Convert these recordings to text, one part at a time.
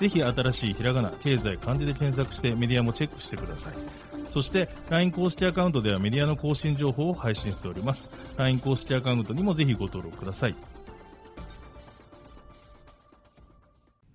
ぜひ新しいひらがな経済漢字で検索してメディアもチェックしてください。そして LINE 公式アカウントではメディアの更新情報を配信しております。LINE 公式アカウントにもぜひご登録ください。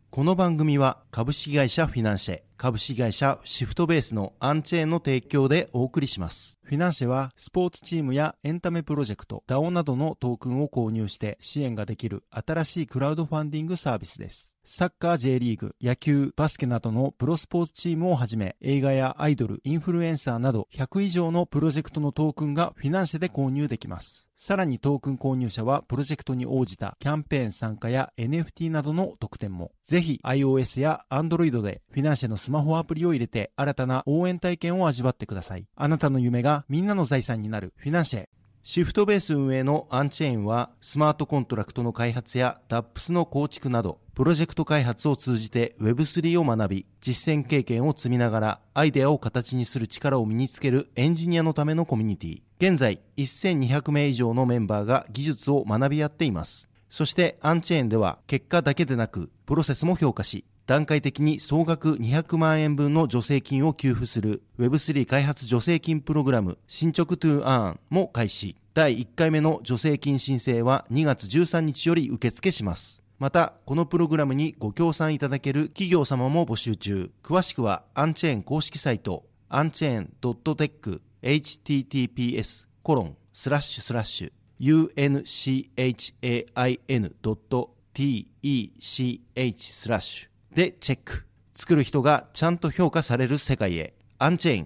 この番組は株式会社フィナンシェ、株式会社シフトベースのアンチェーンの提供でお送りします。フィナンシェはスポーツチームやエンタメプロジェクト、DAO などのトークンを購入して支援ができる新しいクラウドファンディングサービスです。サッカー J リーグ、野球、バスケなどのプロスポーツチームをはじめ、映画やアイドル、インフルエンサーなど100以上のプロジェクトのトークンがフィナンシェで購入できます。さらにトークン購入者はプロジェクトに応じたキャンペーン参加や NFT などの特典も。ぜひ iOS や Android でフィナンシェのスマホアプリを入れて新たな応援体験を味わってください。あなたの夢がみんなの財産になるフィナンシェ。シフトベース運営のアンチェーンはスマートコントラクトの開発や DApps の構築などプロジェクト開発を通じて Web3 を学び実践経験を積みながらアイデアを形にする力を身につけるエンジニアのためのコミュニティ現在1200名以上のメンバーが技術を学び合っていますそしてアンチェーンでは結果だけでなくプロセスも評価し段階的に総額200万円分の助成金を給付する Web3 開発助成金プログラム進捗 to earn も開始。第1回目の助成金申請は2月13日より受付します。また、このプログラムにご協賛いただける企業様も募集中。詳しくは、アンチェーン公式サイト、アンチェーン .tech、https コロンスラッシュスラッシュ unchain.tech スラッシュ。でチェック。作る人がちゃんと評価される世界へ。アンチェーン。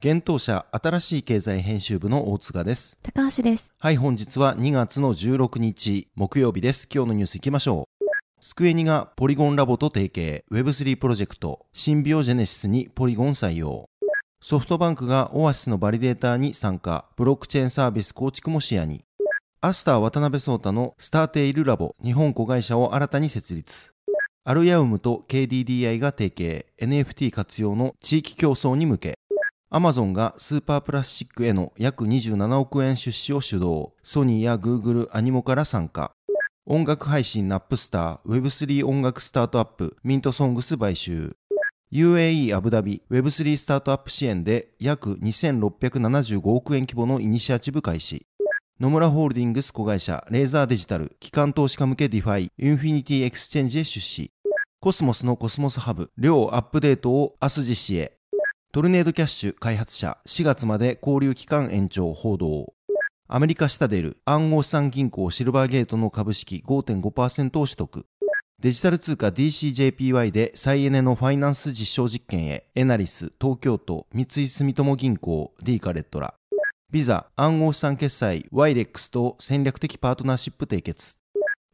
現当社新しい経済編集部の大塚です。高橋です。はい、本日は2月の16日木曜日です。今日のニュースいきましょう。スクエニがポリゴンラボと提携、Web3 プロジェクト、シンビオジェネシスにポリゴン採用。ソフトバンクがオアシスのバリデーターに参加、ブロックチェーンサービス構築も視野に。アスター渡辺聡太のスターテイルラボ日本子会社を新たに設立。あるやうむと KDDI が提携、NFT 活用の地域共創に向け。アマゾンがスーパープラスチックへの約27億円出資を主導。ソニーやグーグル、アニモカら参加。音楽配信ナップスター、Web3 音楽スタートアップ、ミントソングス買収。UAE アブダビ Web3 スタートアップ支援で約2675億円規模のイニシアチブ開始。野村ホールディングス子会社レーザーデジタル機関投資家向け DeFi インフィニティエクスチェンジへ出資。コスモスのコスモスハブ両アップデートを明日実施へ。トルネードキャッシュ開発者4月まで勾留期間延長報道。アメリカシタデル暗号資産銀行シルバーゲートの株式5.5%を取得。デジタル通貨 DCJPY で再エネのファイナンス実証実験へ、エナリス、東京都、三井住友銀行、D カレットラ。ビザ、暗号資産決済、ワイレックスと戦略的パートナーシップ締結。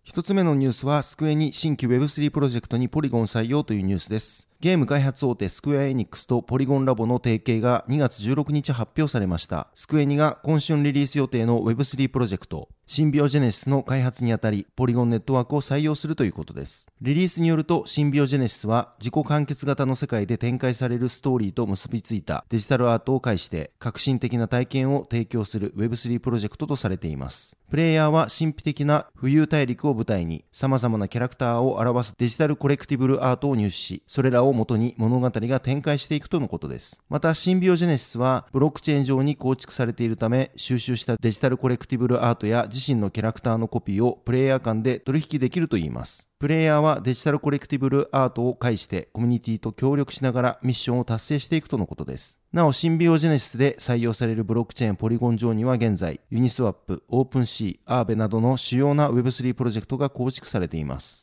一つ目のニュースは、スクエニ新規 Web3 プロジェクトにポリゴン採用というニュースです。ゲーム開発大手スクエアエニックスとポリゴンラボの提携が2月16日発表されました。スクエニが今春リリース予定の Web3 プロジェクト、シンビオジェネシスの開発にあたり、ポリゴンネットワークを採用するということです。リリースによると、シンビオジェネシスは自己完結型の世界で展開されるストーリーと結びついたデジタルアートを介して、革新的な体験を提供する Web3 プロジェクトとされています。プレイヤーは神秘的な浮遊大陸を舞台に、様々なキャラクターを表すデジタルコレクティブルアートを入手し、それらを元に物語が展開していくとのことです。また、シンビオジェネシスはブロックチェーン上に構築されているため、収集したデジタルコレクティブルアートや自身のキャラクターのコピーをプレイヤー間で取引できるといいます。プレイヤーはデジタルコレクティブルアートを介してコミュニティと協力しながらミッションを達成していくとのことです。なお、シンビオジェネシスで採用されるブロックチェーンポリゴン上には現在、ユニスワップ、オープンシー、アーベなどの主要な Web3 プロジェクトが構築されています。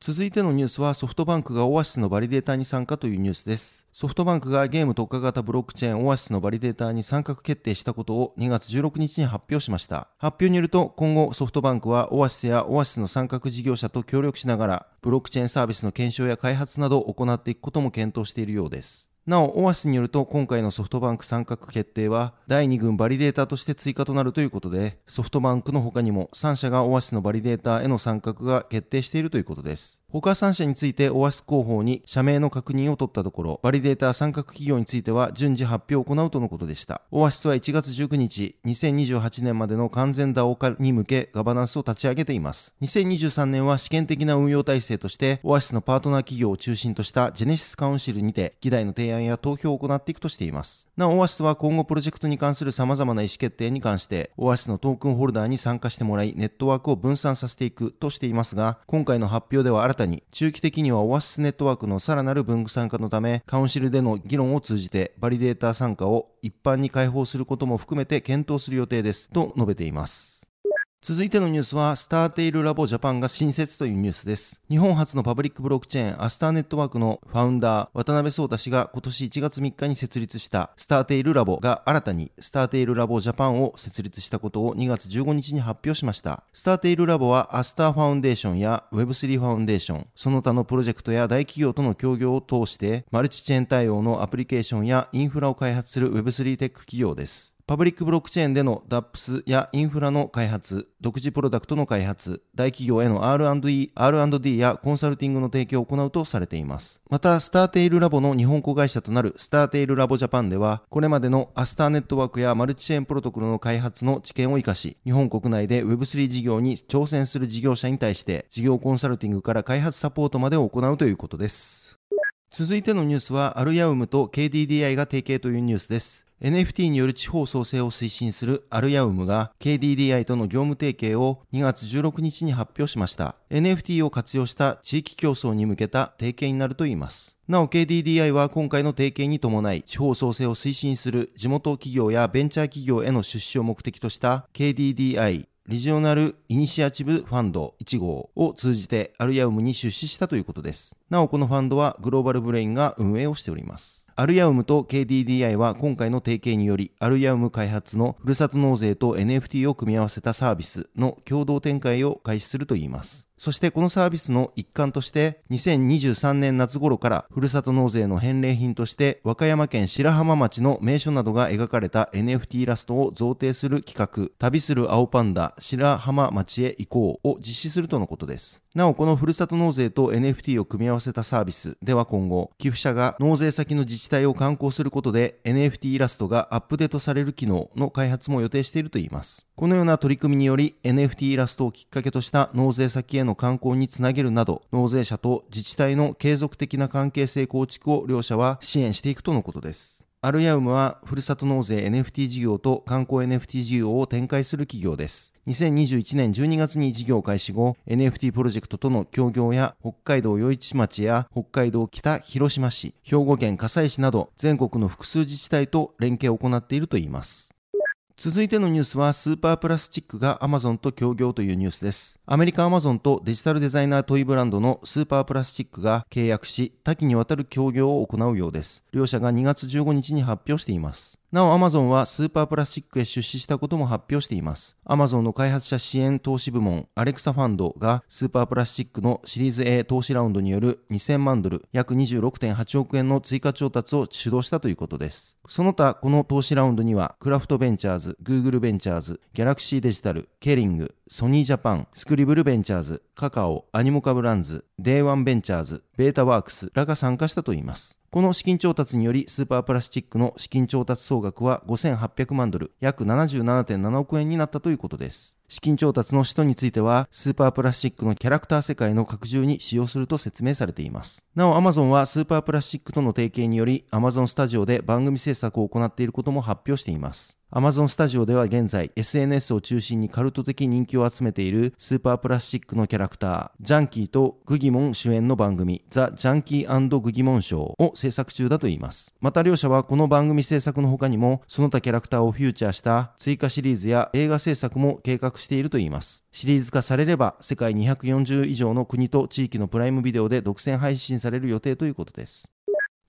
続いてのニュースはソフトバンクがオアシスのバリデータに参加というニュースです。ソフトバンクがゲーム特化型ブロックチェーンオアシスのバリデータに参画決定したことを2月16日に発表しました。発表によると今後ソフトバンクはオアシスやオアシスの参画事業者と協力しながらブロックチェーンサービスの検証や開発などを行っていくことも検討しているようです。なお、オアシスによると今回のソフトバンク参画決定は第2群バリデータとして追加となるということで、ソフトバンクの他にも3社がオアシスのバリデータへの参画が決定しているということです。他3社についてオアシス広報に社名の確認を取ったところ、バリデータ参画企業については順次発表を行うとのことでした。オアシスは1月19日、2028年までの完全 DAO 化に向けガバナンスを立ち上げています。2023年は試験的な運用体制として、オアシスのパートナー企業を中心としたジェネシスカウンシルにて、議題の提案や投票を行っていくとしています。なお、オアシスは今後プロジェクトに関する様々な意思決定に関して、オアシスのトークンホルダーに参加してもらい、ネットワークを分散させていくとしていますが、今回の発表では新たに中期的にはオアシスネットワークのさらなる分散化のため、カウンシルでの議論を通じて、バリデータ参加を一般に開放することも含めて検討する予定です、と述べています。続いてのニュースは、スターテイルラボジャパンが新設というニュースです。日本発のパブリックブロックチェーン、アスターネットワークのファウンダー、渡辺聡太氏が今年1月3日に設立したスターテイルラボが新たにスターテイルラボジャパンを設立したことを2月15日に発表しました。スターテイルラボはアスターファウンデーションや Web3 ファウンデーション、その他のプロジェクトや大企業との協業を通して、マルチチェーン対応のアプリケーションやインフラを開発する Web3 テック企業です。パブリックブロックチェーンでの DApps やインフラの開発、独自プロダクトの開発、大企業への R&E、R&D やコンサルティングの提供を行うとされています。また、スターテイルラボの日本子会社となるスターテイルラボジャパンでは、これまでのアスターネットワークやマルチチェーンプロトコルの開発の知見を活かし、日本国内で Web3 事業に挑戦する事業者に対して、事業コンサルティングから開発サポートまでを行うということです。続いてのニュースは、アルヤウムと KDDI が提携というニュースです。NFT による地方創生を推進するアルヤウムが KDDI との業務提携を2月16日に発表しました。NFT を活用した地域競争に向けた提携になるといいます。なお KDDI は今回の提携に伴い地方創生を推進する地元企業やベンチャー企業への出資を目的とした KDDI リジオナルイニシアチブファンド1号を通じてアルヤウムに出資したということです。なおこのファンドはグローバルブレインが運営をしております。アルヤウムと KDDI は今回の提携により、アルヤウム開発のふるさと納税と NFT を組み合わせたサービスの共同展開を開始するといいます。そしてこのサービスの一環として、2023年夏頃からふるさと納税の返礼品として、和歌山県白浜町の名所などが描かれた NFT イラストを贈呈する企画、旅する青パンダ白浜町へ行こうを実施するとのことです。なお、このふるさと納税と NFT を組み合わせたサービスでは今後、寄付者が納税先の自治体を観光することで NFT イラストがアップデートされる機能の開発も予定しているといいます。このような取り組みにより NFT イラストをきっかけとした納税先へのの観光につなげるなど、納税者と自治体の継続的な関係性構築を両者は支援していくとのことです。アルヤウムは、ふるさと納税 NFT 事業と観光 NFT 事業を展開する企業です。2021年12月に事業開始後、NFT プロジェクトとの協業や、北海道余市町や北海道北広島市、兵庫県加西市など、全国の複数自治体と連携を行っているといいます。続いてのニュースはスーパープラスチックがアマゾンと協業というニュースです。アメリカアマゾンとデジタルデザイナートイブランドのスーパープラスチックが契約し多岐にわたる協業を行うようです。両社が2月15日に発表しています。なお、アマゾンはスーパープラスチックへ出資したことも発表しています。アマゾンの開発者支援投資部門、アレクサファンドがスーパープラスチックのシリーズ A 投資ラウンドによる2000万ドル、約26.8億円の追加調達を主導したということです。その他、この投資ラウンドには、クラフトベンチャーズ、グーグルベンチャーズ、ギャラクシーデジタル、ケリング、ソニージャパン、スクリブルベンチャーズ、カカオ、アニモカブランズ、デイワンベンチャーズ、ベータワークスらが参加したといいます。この資金調達により、スーパープラスチックの資金調達総額は5800万ドル、約77.7億円になったということです。資金調達の使途については、スーパープラスチックのキャラクター世界の拡充に使用すると説明されています。なお、Amazon はスーパープラスチックとの提携により、Amazon スタジオで番組制作を行っていることも発表しています。Amazon スタジオでは現在 SNS を中心にカルト的人気を集めているスーパープラスチックのキャラクター、ジャンキーとグギモン主演の番組、ザ・ジャンキーグギモンショーを制作中だといいます。また両社はこの番組制作の他にも、その他キャラクターをフューチャーした追加シリーズや映画制作も計画しているといいます。シリーズ化されれば、世界240以上の国と地域のプライムビデオで独占配信される予定ということです。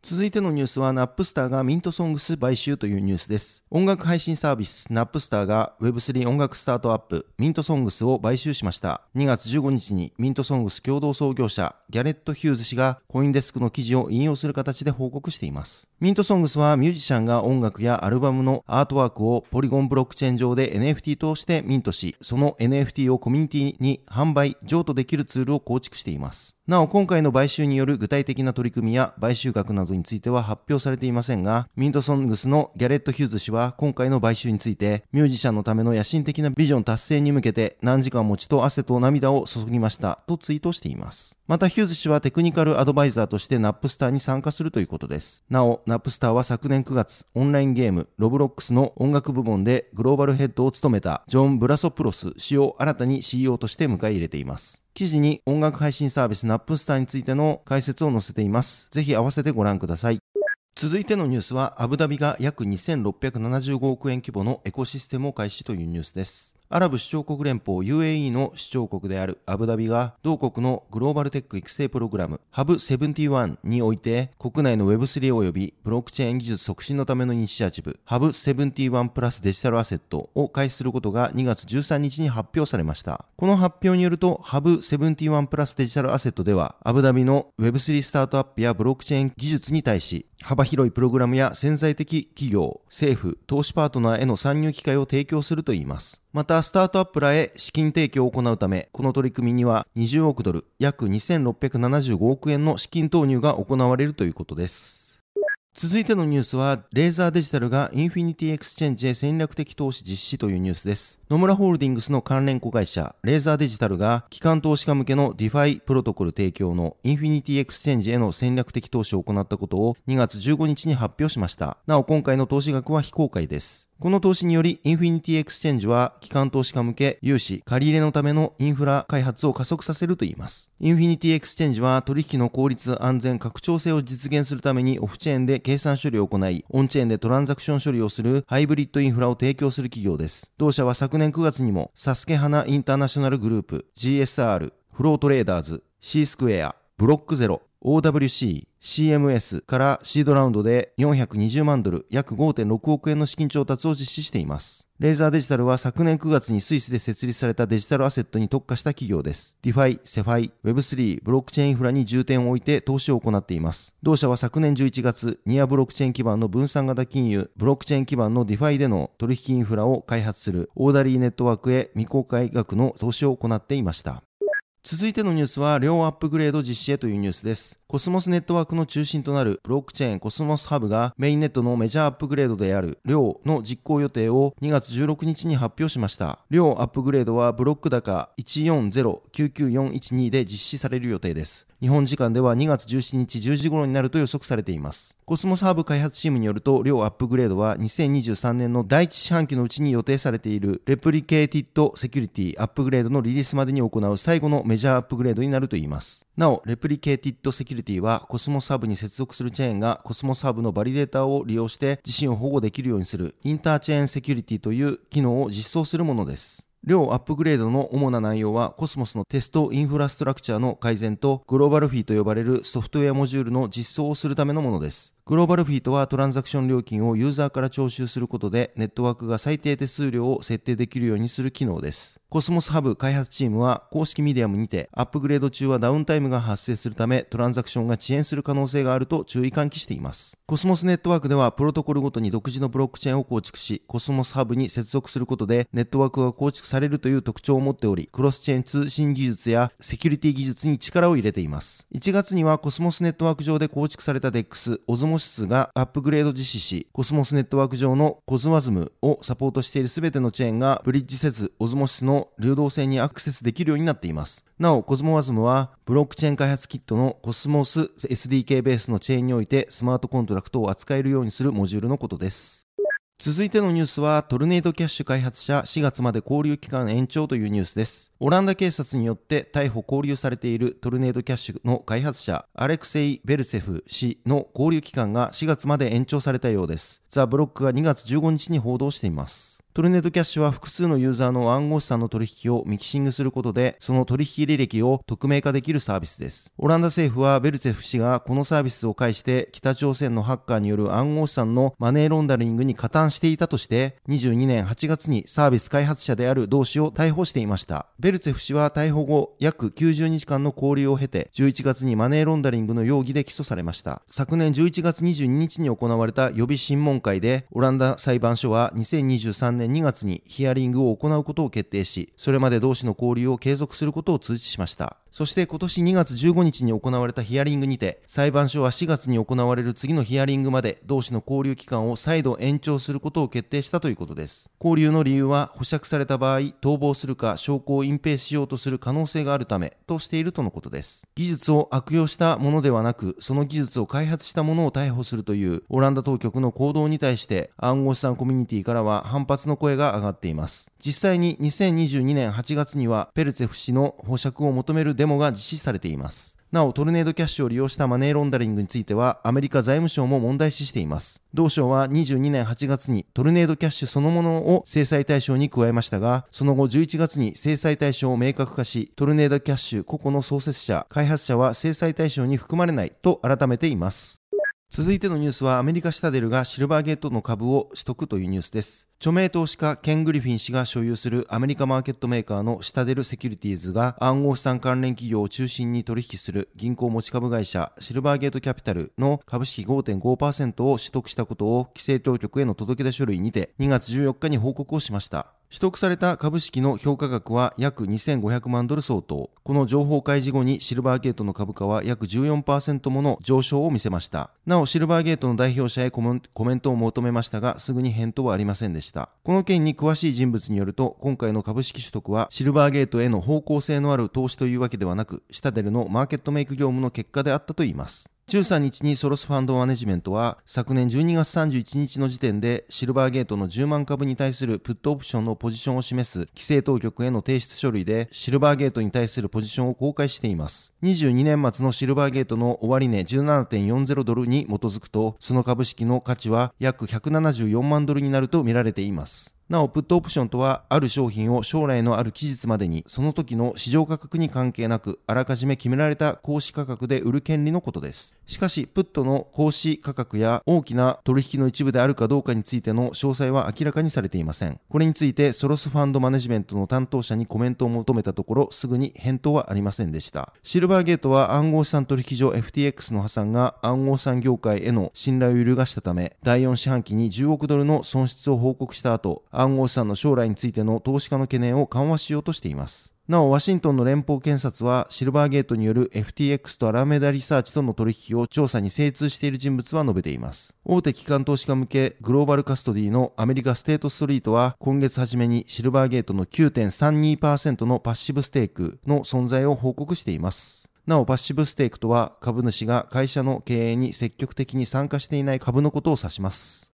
続いてのニュースはナップスターがミントソングス買収というニュースです。音楽配信サービスナップスターが Web3 音楽スタートアップミントソングスを買収しました。2月15日にミントソングス共同創業者ギャレット・ヒューズ氏がコインデスクの記事を引用する形で報告しています。ミントソングスはミュージシャンが音楽やアルバムのアートワークをポリゴンブロックチェーン上で NFT としてミントし、その NFT をコミュニティに販売、譲渡できるツールを構築しています。なお、今回の買収による具体的な取り組みや買収額などについては発表されていませんが、ミントソングスのギャレット・ヒューズ氏は今回の買収について、ミュージシャンのための野心的なビジョン達成に向けて何時間も血と汗と涙を注ぎましたとツイートしています。またヒューズ氏はテクニカルアドバイザーとしてナップスターに参加するということです。なお、ナップスターは昨年9月、オンラインゲーム、ロブロックスの音楽部門でグローバルヘッドを務めたジョン・ブラソプロス氏を新たに CEO として迎え入れています。記事に音楽配信サービスナップスターについての解説を載せています。ぜひ合わせてご覧ください。続いてのニュースは、アブダビが約2675億円規模のエコシステムを開始というニュースです。アラブ首長国連邦 UAE の首長国であるアブダビが同国のグローバルテック育成プログラム Hub71 において国内の Web3 及びブロックチェーン技術促進のためのイニシアチブ Hub71 プラスデジタルアセットを開始することが2月13日に発表されました。この発表によると Hub71 プラスデジタルアセットではアブダビの Web3 スタートアップやブロックチェーン技術に対し幅広いプログラムや潜在的企業、政府、投資パートナーへの参入機会を提供するといいます。また、スタートアップらへ資金提供を行うため、この取り組みには20億ドル、約2675億円の資金投入が行われるということです。続いてのニュースは、レーザーデジタルがインフィニティエクスチェンジへ戦略的投資実施というニュースです。野村ホールディングスの関連子会社、レーザーデジタルが、機関投資家向けのディファイプロトコル提供のインフィニティエクスチェンジへの戦略的投資を行ったことを2月15日に発表しました。なお、今回の投資額は非公開です。この投資により、インフィニティエクスチェンジは、機関投資家向け融資、借り入れのためのインフラ開発を加速させるといいます。インフィニティエクスチェンジは、取引の効率、安全、拡張性を実現するためにオフチェーンで計算処理を行い、オンチェーンでトランザクション処理をするハイブリッドインフラを提供する企業です。同社は昨年9月にも、サスケハナインターナショナルグループ、GSR、フロートレーダーズ、C スクエア、ブロックゼロ、OWC、CMS からシードラウンドで420万ドル、約5.6億円の資金調達を実施しています。レーザーデジタルは昨年9月にスイスで設立されたデジタルアセットに特化した企業です。DeFi、SeFi、Web3、ブロックチェーンインフラに重点を置いて投資を行っています。同社は昨年11月、ニアブロックチェーン基盤の分散型金融、ブロックチェーン基盤の DeFi での取引インフラを開発するオーダリーネットワークへ未公開額の投資を行っていました。続いてのニュースは、量アップグレード実施へというニュースです。コスモスネットワークの中心となるブロックチェーンコスモスハブがメインネットのメジャーアップグレードである両の実行予定を2月16日に発表しました。両アップグレードはブロック高140-99412で実施される予定です。日本時間では2月17日10時頃になると予測されています。コスモスハブ開発チームによると、両アップグレードは2023年の第一四半期のうちに予定されているレプリケーティッドセキュリティアップグレードのリリースまでに行う最後のメジャーアップグレードになるといいます。なお、レプリケーティッドセキュリティティはコスモサーブに接続するチェーンがコスモスハブのバリデータを利用して自身を保護できるようにするインターチェーンセキュリティという機能を実装するものです。両アップグレードの主な内容はコスモスのテストインフラストラクチャーの改善とグローバルフィーと呼ばれるソフトウェアモジュールの実装をするためのものです。グローバルフィーはトランザクション料金をユーザーから徴収することでネットワークが最低手数料を設定できるようにする機能です。コスモスハブ開発チームは公式ミディアムにてアップグレード中はダウンタイムが発生するためトランザクションが遅延する可能性があると注意喚起しています。コスモスネットワークではプロトコルごとに独自のブロックチェーンを構築しコスモスハブに接続することでネットワークが構築されるという特徴を持っておりクロスチェーン通信技術やセキュリティ技術に力を入れています。1月にはコスモスネットワーク上で構築された DEX オズモシスがアップグレード実施し、コスモスネットワーク上のコズモワズムをサポートしている全てのチェーンがブリッジせず、オズモシスの流動性にアクセスできるようになっています。なお、コズモワズムは、ブロックチェーン開発キットのコスモス SDK ベースのチェーンにおいてスマートコントラクトを扱えるようにするモジュールのことです。続いてのニュースは、トルネードキャッシュ開発者4月まで勾留期間延長というニュースです。オランダ警察によって逮捕勾留されているトルネードキャッシュの開発者、アレクセイ・ベルセフ氏の勾留期間が4月まで延長されたようです。ザ・ブロックが2月15日に報道しています。トルネードキャッシュは複数のユーザーの暗号資産の取引をミキシングすることで、その取引履歴を匿名化できるサービスです。オランダ政府はベルツェフ氏がこのサービスを介して北朝鮮のハッカーによる暗号資産のマネーロンダリングに加担していたとして、22年8月にサービス開発者である同氏を逮捕していました。ベルツェフ氏は逮捕後約90日間の交留を経て、11月にマネーロンダリングの容疑で起訴されました。昨年11月22日に行われた予備審問会で、オランダ裁判所は2023年2月にヒアリングを行うことを決定し、それまで同士の交流を継続することを通知しました。そして今年2月15日に行われたヒアリングにて、裁判所は4月に行われる次のヒアリングまで同氏の交流期間を再度延長することを決定したということです。交流の理由は保釈された場合、逃亡するか証拠を隠蔽しようとする可能性があるためとしているとのことです。技術を悪用したものではなく、その技術を開発したものを逮捕するというオランダ当局の行動に対して暗号資産コミュニティからは反発の声が上がっています。実際に2022年8月にはペルツェフ氏の保釈を求めるデモが実施されています。なお、トルネードキャッシュを利用したマネーロンダリングについては、アメリカ財務省も問題視しています。同省は22年8月にトルネードキャッシュそのものを制裁対象に加えましたが、その後11月に制裁対象を明確化し、トルネードキャッシュ個々の創設者、開発者は制裁対象に含まれないと改めています。続いてのニュースはアメリカシタデルがシルバーゲートの株を取得というニュースです。著名投資家ケン・グリフィン氏が所有するアメリカマーケットメーカーのシタデルセキュリティーズが暗号資産関連企業を中心に取引する銀行持ち株会社シルバーゲートキャピタルの株式5.5%を取得したことを規制当局への届け出書類にて2月14日に報告をしました。取得された株式の評価額は約2500万ドル相当。この情報開示後にシルバーゲートの株価は約14%もの上昇を見せました。なお、シルバーゲートの代表者へコメントを求めましたが、すぐに返答はありませんでした。この件に詳しい人物によると、今回の株式取得はシルバーゲートへの方向性のある投資というわけではなく、シタデルのマーケットメイク業務の結果であったといいます。13日にソロスファンドマネジメントは昨年12月31日の時点でシルバーゲートの10万株に対するプットオプションのポジションを示す規制当局への提出書類でシルバーゲートに対するポジションを公開しています。22年末のシルバーゲートの終値17.40ドルに基づくとその株式の価値は約174万ドルになると見られています。なお、プットオプションとは、ある商品を将来のある期日までに、その時の市場価格に関係なく、あらかじめ決められた行使価格で売る権利のことです。しかし、プットの行使価格や大きな取引の一部であるかどうかについての詳細は明らかにされていません。これについて、ソロスファンドマネジメントの担当者にコメントを求めたところ、すぐに返答はありませんでした。シルバーゲートは暗号資産取引所 FTX の破産が暗号資産業界への信頼を揺るがしたため、第4四半期に10億ドルの損失を報告した後、暗号資産の将来についての投資家の懸念を緩和しようとしています。なお、ワシントンの連邦検察は、シルバーゲートによる FTX とアラメダリサーチとの取引を調査に精通している人物は述べています。大手機関投資家向けグローバルカストディのアメリカステートストリートは、今月初めにシルバーゲートの9.32%のパッシブステークの存在を報告しています。なお、パッシブステークとは、株主が会社の経営に積極的に参加していない株のことを指します。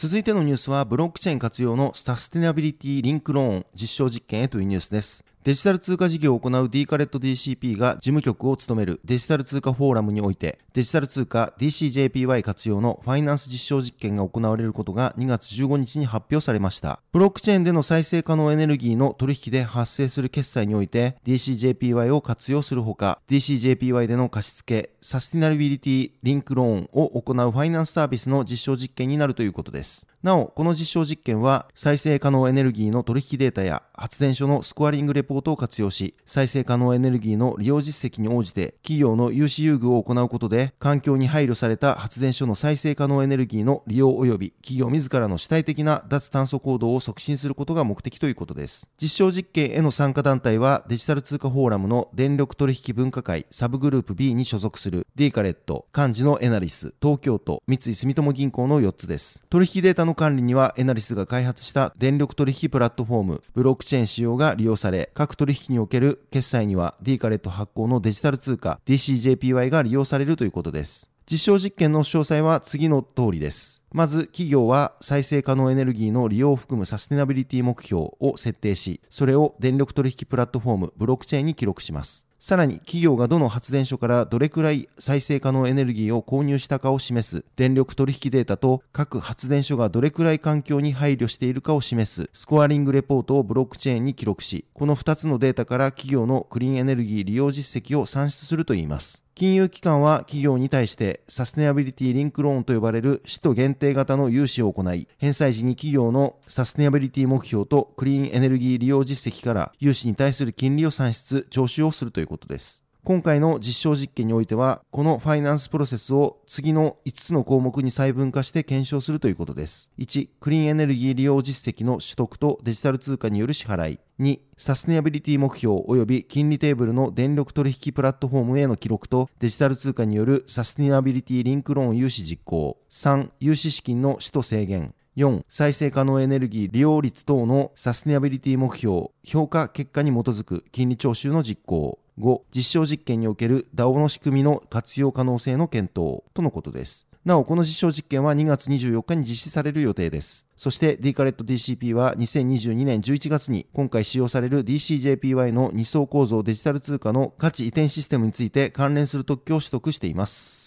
続いてのニュースはブロックチェーン活用のサステナビリティリンクローン実証実験へというニュースです。デジタル通貨事業を行う D カレット DCP が事務局を務めるデジタル通貨フォーラムにおいて、デジタル通貨 DCJPY 活用のファイナンス実証実験が行われることが2月15日に発表されました。ブロックチェーンでの再生可能エネルギーの取引で発生する決済において DCJPY を活用するほか、DCJPY での貸付、サスティナビリティリンクローンを行うファイナンスサービスの実証実験になるということです。なお、この実証実験は再生可能エネルギーの取引データや発電所のスコアリングレポートを活用し、再生可能エネルギーの利用実績に応じて、企業の融資優遇を行うことで、環境に配慮された発電所の再生可能エネルギーの利用及び、企業自らの主体的な脱炭素行動を促進することが目的ということです。実証実験への参加団体は、デジタル通貨フォーラムの電力取引分科会サブグループ B に所属する、ディーカレット、幹事のエナリス、東京都、三井住友銀行の4つです。取引データの管理には、エナリスが開発した電力取引プラットフォーム、ブロックチェーン使用が利用され、各取引における決済には D カレット発行のデジタル通貨 DCJPY が利用されるということです。実証実験の詳細は次の通りです。まず、企業は再生可能エネルギーの利用を含むサステナビリティ目標を設定し、それを電力取引プラットフォーム、ブロックチェーンに記録します。さらに企業がどの発電所からどれくらい再生可能エネルギーを購入したかを示す電力取引データと各発電所がどれくらい環境に配慮しているかを示すスコアリングレポートをブロックチェーンに記録し、この2つのデータから企業のクリーンエネルギー利用実績を算出するといいます。金融機関は企業に対してサステナビリティリンクローンと呼ばれる使途限定型の融資を行い、返済時に企業のサステナビリティ目標とクリーンエネルギー利用実績から融資に対する金利を算出、徴収をするということです。今回の実証実験においては、このファイナンスプロセスを次の5つの項目に細分化して検証するということです。1、クリーンエネルギー利用実績の取得とデジタル通貨による支払い。2、サステナビリティ目標及び金利テーブルの電力取引プラットフォームへの記録とデジタル通貨によるサステナビリティリンクローン融資実行。3、融資資金の使途制限。4、再生可能エネルギー利用率等のサステナビリティ目標、評価結果に基づく金利徴収の実行。5、実証実験における DAO の仕組みの活用可能性の検討とのことです。なお、この実証実験は2月24日に実施される予定です。そして d カレット DCP は2022年11月に今回使用される DCJPY の2層構造デジタル通貨の価値移転システムについて関連する特許を取得しています。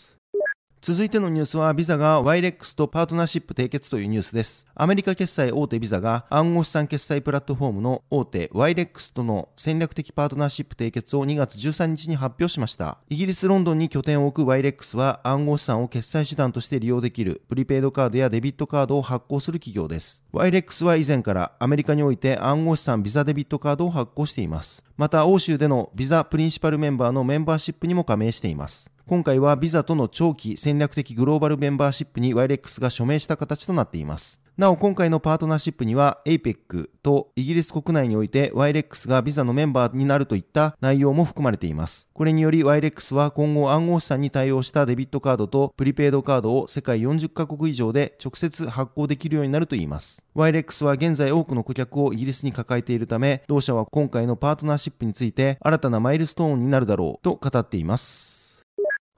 続いてのニュースは、ビザが YREX とパートナーシップ締結というニュースです。アメリカ決済大手ビザが暗号資産決済プラットフォームの大手 YREX との戦略的パートナーシップ締結を2月13日に発表しました。イギリス・ロンドンに拠点を置く YREX は暗号資産を決済手段として利用できるプリペイドカードやデビットカードを発行する企業です。YREX は以前からアメリカにおいて暗号資産ビザデビットカードを発行しています。また欧州でのビザプリンシパルメンバーのメンバーシップにも加盟しています。今回はビザとの長期戦略的グローバルメンバーシップに YREX が署名した形となっています。なお今回のパートナーシップには APEC とイギリス国内において YREX がビザのメンバーになるといった内容も含まれています。これにより YREX は今後暗号資産に対応したデビットカードとプリペイドカードを世界40カ国以上で直接発行できるようになるといいます。YREX は現在多くの顧客をイギリスに抱えているため、同社は今回のパートナーシップについて新たなマイルストーンになるだろうと語っています。